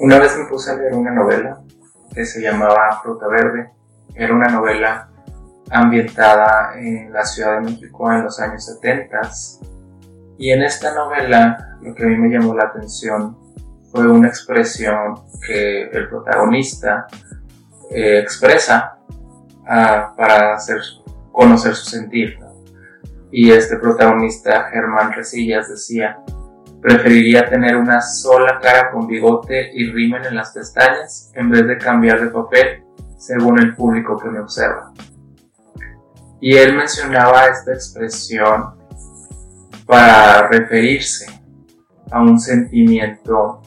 Una vez me puse a leer una novela que se llamaba Fruta Verde. Era una novela ambientada en la Ciudad de México en los años 70. Y en esta novela lo que a mí me llamó la atención fue una expresión que el protagonista eh, expresa ah, para hacer conocer su sentir. Y este protagonista, Germán Resillas, decía, preferiría tener una sola cara con bigote y rimen en las pestañas en vez de cambiar de papel según el público que me observa. Y él mencionaba esta expresión para referirse a un sentimiento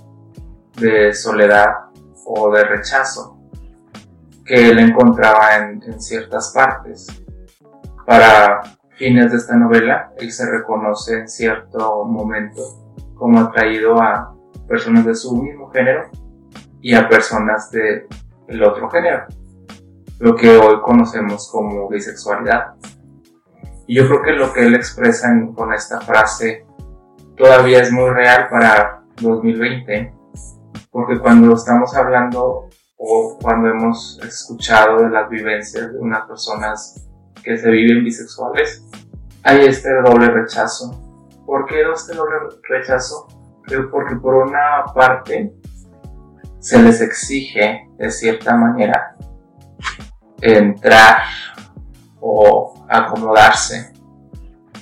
de soledad o de rechazo que él encontraba en, ciertas partes. Para fines de esta novela, él se reconoce en cierto momento como atraído a personas de su mismo género y a personas del otro género, lo que hoy conocemos como bisexualidad. Y yo creo que lo que él expresa con esta frase todavía es muy real para 2020, porque cuando estamos hablando o cuando hemos escuchado de las vivencias de unas personas que se viven bisexuales, hay este doble rechazo. ¿Por qué este doble rechazo? Creo porque por una parte se les exige de cierta manera entrar o acomodarse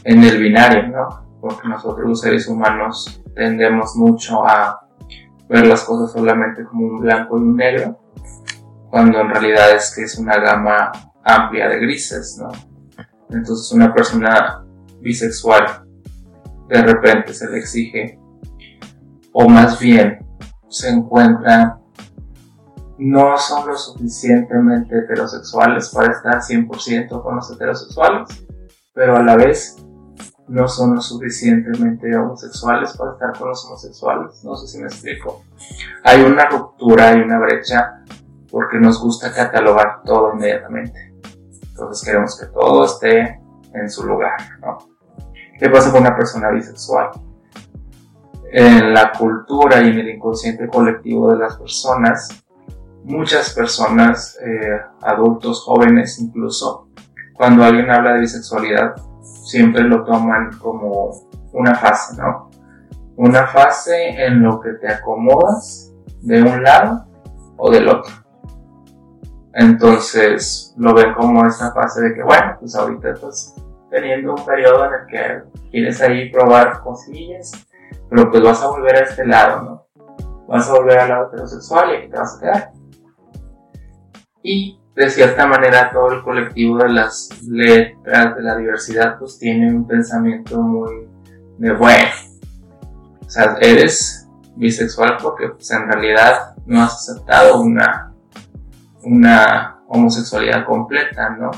en el binario, ¿no? Porque nosotros los seres humanos tendemos mucho a ver las cosas solamente como un blanco y un negro, cuando en realidad es que es una gama amplia de grises, ¿no? Entonces una persona bisexual de repente se le exige, o más bien se encuentra no son lo suficientemente heterosexuales para estar 100% con los heterosexuales, pero a la vez no son lo suficientemente homosexuales para estar con los homosexuales. No sé si me explico. Hay una ruptura, hay una brecha, porque nos gusta catalogar todo inmediatamente. Entonces queremos que todo esté en su lugar, ¿no? ¿Qué pasa con una persona bisexual? En la cultura y en el inconsciente colectivo de las personas, muchas personas, eh, adultos, jóvenes incluso, cuando alguien habla de bisexualidad, siempre lo toman como una fase, ¿no? Una fase en lo que te acomodas de un lado o del otro. Entonces lo ven como esta fase de que, bueno, pues ahorita estás teniendo un periodo en el que quieres ahí probar cosillas, pero pues vas a volver a este lado, ¿no? Vas a volver al lado heterosexual y aquí te vas a quedar y de cierta manera todo el colectivo de las letras de la diversidad pues tiene un pensamiento muy de bueno, o sea, eres bisexual porque pues en realidad no has aceptado una, una homosexualidad completa, ¿no?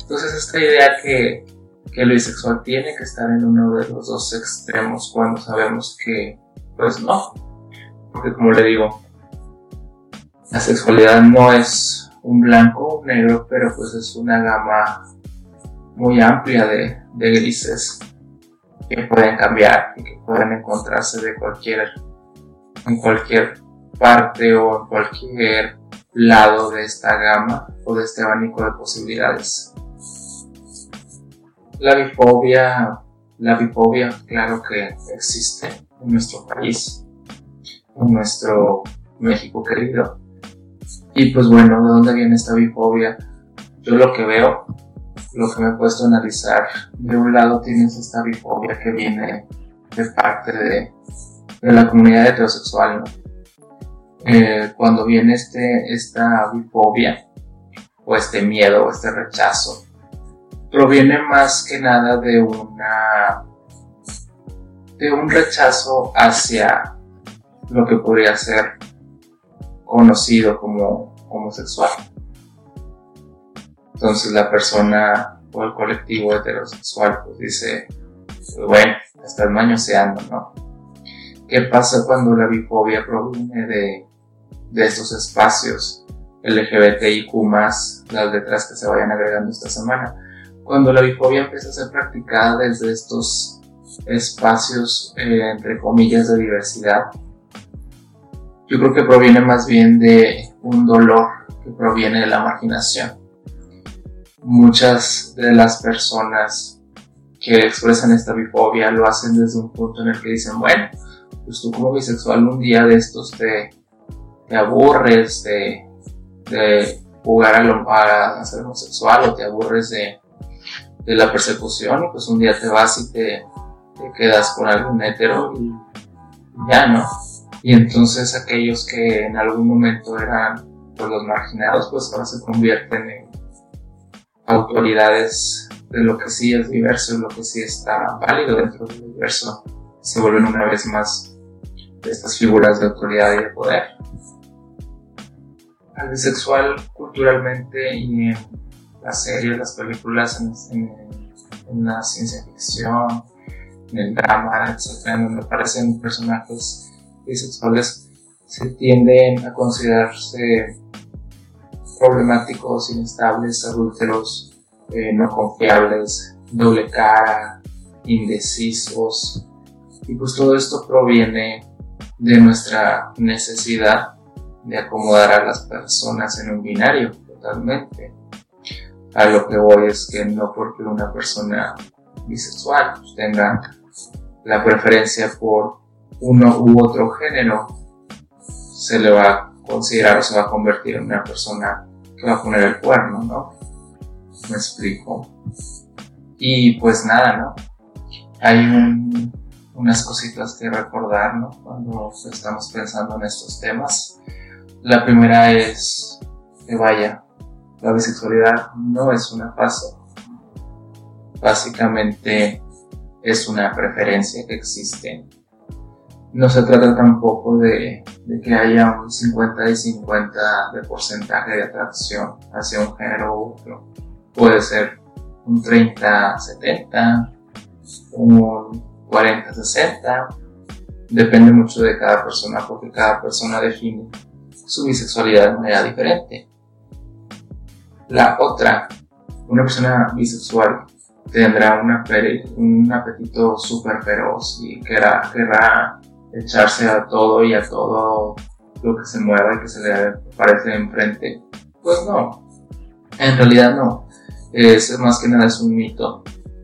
Entonces esta idea que, que el bisexual tiene que estar en uno de los dos extremos cuando sabemos que pues no, porque como le digo, la sexualidad no es un blanco o un negro, pero pues es una gama muy amplia de, grises que pueden cambiar y que pueden encontrarse de cualquier, en cualquier parte o en cualquier lado de esta gama o de este abanico de posibilidades. La bifobia, la bifobia, claro que existe en nuestro país, en nuestro México querido. Y pues bueno, ¿de dónde viene esta bifobia? Yo lo que veo, lo que me he puesto a analizar, de un lado tienes esta bifobia que viene de parte de, la comunidad heterosexual, ¿no? Eh, cuando viene este, esta bifobia, o este miedo, o este rechazo, proviene más que nada de una de un rechazo hacia lo que podría ser conocido como homosexual. Entonces la persona o el colectivo heterosexual pues dice, pues bueno, estás mañoseando, ¿no? ¿Qué pasa cuando la bifobia proviene de, de estos espacios LGBTIQ+, las letras que se vayan agregando esta semana? Cuando la bifobia empieza a ser practicada desde estos espacios, eh, entre comillas, de diversidad, yo creo que proviene más bien de un dolor que proviene de la marginación. Muchas de las personas que expresan esta bifobia lo hacen desde un punto en el que dicen, bueno, pues tú como bisexual un día de estos te, te aburres de, jugar a, lo, a, ser homosexual o te aburres de, la persecución y pues un día te vas y te, quedas con algún hetero y ya, ¿no? Y entonces aquellos que en algún momento eran pues, los marginados, pues ahora se convierten en autoridades de lo que sí es diverso lo que sí está válido dentro del universo. Se vuelven una vez más estas figuras de autoridad y de poder. Al bisexual culturalmente y en las series, las películas, en, la ciencia ficción, en el drama, etc., en donde aparecen personajes bisexuales se tienden a considerarse problemáticos, inestables, adúlteros, eh, no confiables, doble cara, indecisos. Y pues todo esto proviene de nuestra necesidad de acomodar a las personas en un binario totalmente. A lo que voy es que no porque una persona bisexual tenga la preferencia por uno u otro género, se le va a considerar o se va a convertir en una persona que va a poner el cuerno, ¿no? Me explico. Y pues nada, ¿no? Hay unas cositas que recordar, ¿no? Cuando estamos pensando en estos temas. La primera es que vaya, la bisexualidad no es una fase. Básicamente es una preferencia que existe no se trata tampoco de, que haya un 50 y 50 de porcentaje de atracción hacia un género u otro. Puede ser un 30-70, un 40-60. Depende mucho de cada persona porque cada persona define su bisexualidad de manera diferente. La otra, una persona bisexual tendrá un apetito súper feroz y querrá, querrá echarse a todo y a todo lo que se mueva y que se le parece enfrente. Pues no, en realidad no. Es más que nada es un mito,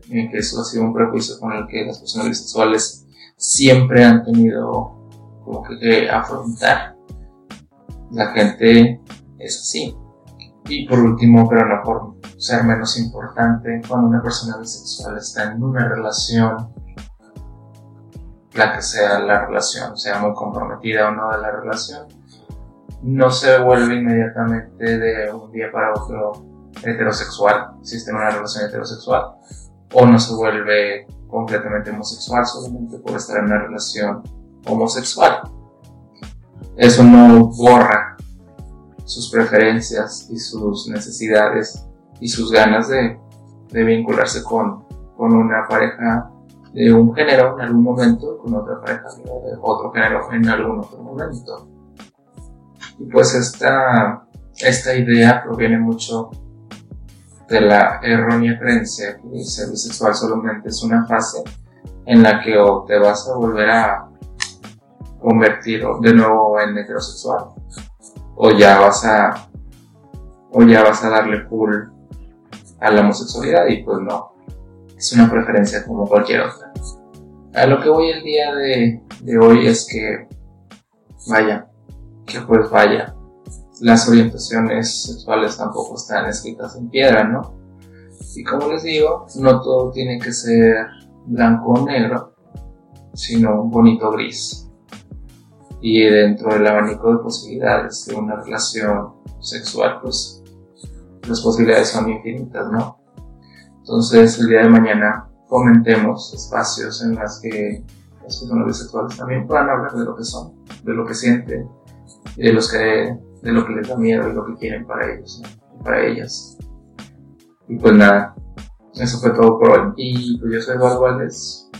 que eso ha sido un prejuicio con el que las personas bisexuales siempre han tenido como que, afrontar. La gente es así. Y por último, pero no por ser menos importante, cuando una persona bisexual está en una relación la que sea la relación, sea muy comprometida o no de la relación, no se vuelve inmediatamente de un día para otro heterosexual, si está en una relación heterosexual, o no se vuelve completamente homosexual solamente por estar en una relación homosexual. Eso no borra sus preferencias y sus necesidades y sus ganas de, de vincularse con, con una pareja de un género en algún momento con otra pareja de otro género en algún otro momento. Y pues esta, esta idea proviene mucho de la errónea creencia que el ser bisexual solamente es una fase en la que o te vas a volver a convertir de nuevo en heterosexual o ya vas a o ya vas a darle full a la homosexualidad y pues no es una preferencia como cualquier otra. A lo que voy el día de, hoy es que, vaya, que pues vaya, las orientaciones sexuales tampoco están escritas en piedra, ¿no? Y como les digo, no todo tiene que ser blanco o negro, sino bonito gris. Y dentro del abanico de posibilidades de una relación sexual, pues las posibilidades son infinitas, ¿no? Entonces, el día de mañana comentemos espacios en los que las personas bisexuales también puedan hablar de lo que son, de lo que sienten, de, los que, de lo que les da miedo y lo que quieren para ellos y para ellas. Y pues nada, eso fue todo por hoy. Y pues yo soy Eduardo Valdés,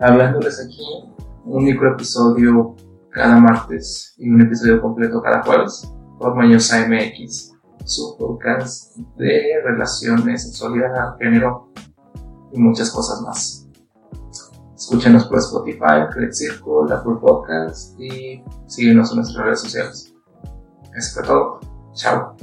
hablándoles aquí un micro episodio cada martes y un episodio completo cada jueves por Mañosa MX su podcast de relaciones, sexualidad, género y muchas cosas más. Escúchenos por Spotify, Credit Circle, Apple Podcast y síguenos en nuestras redes sociales. Eso fue todo. Chao.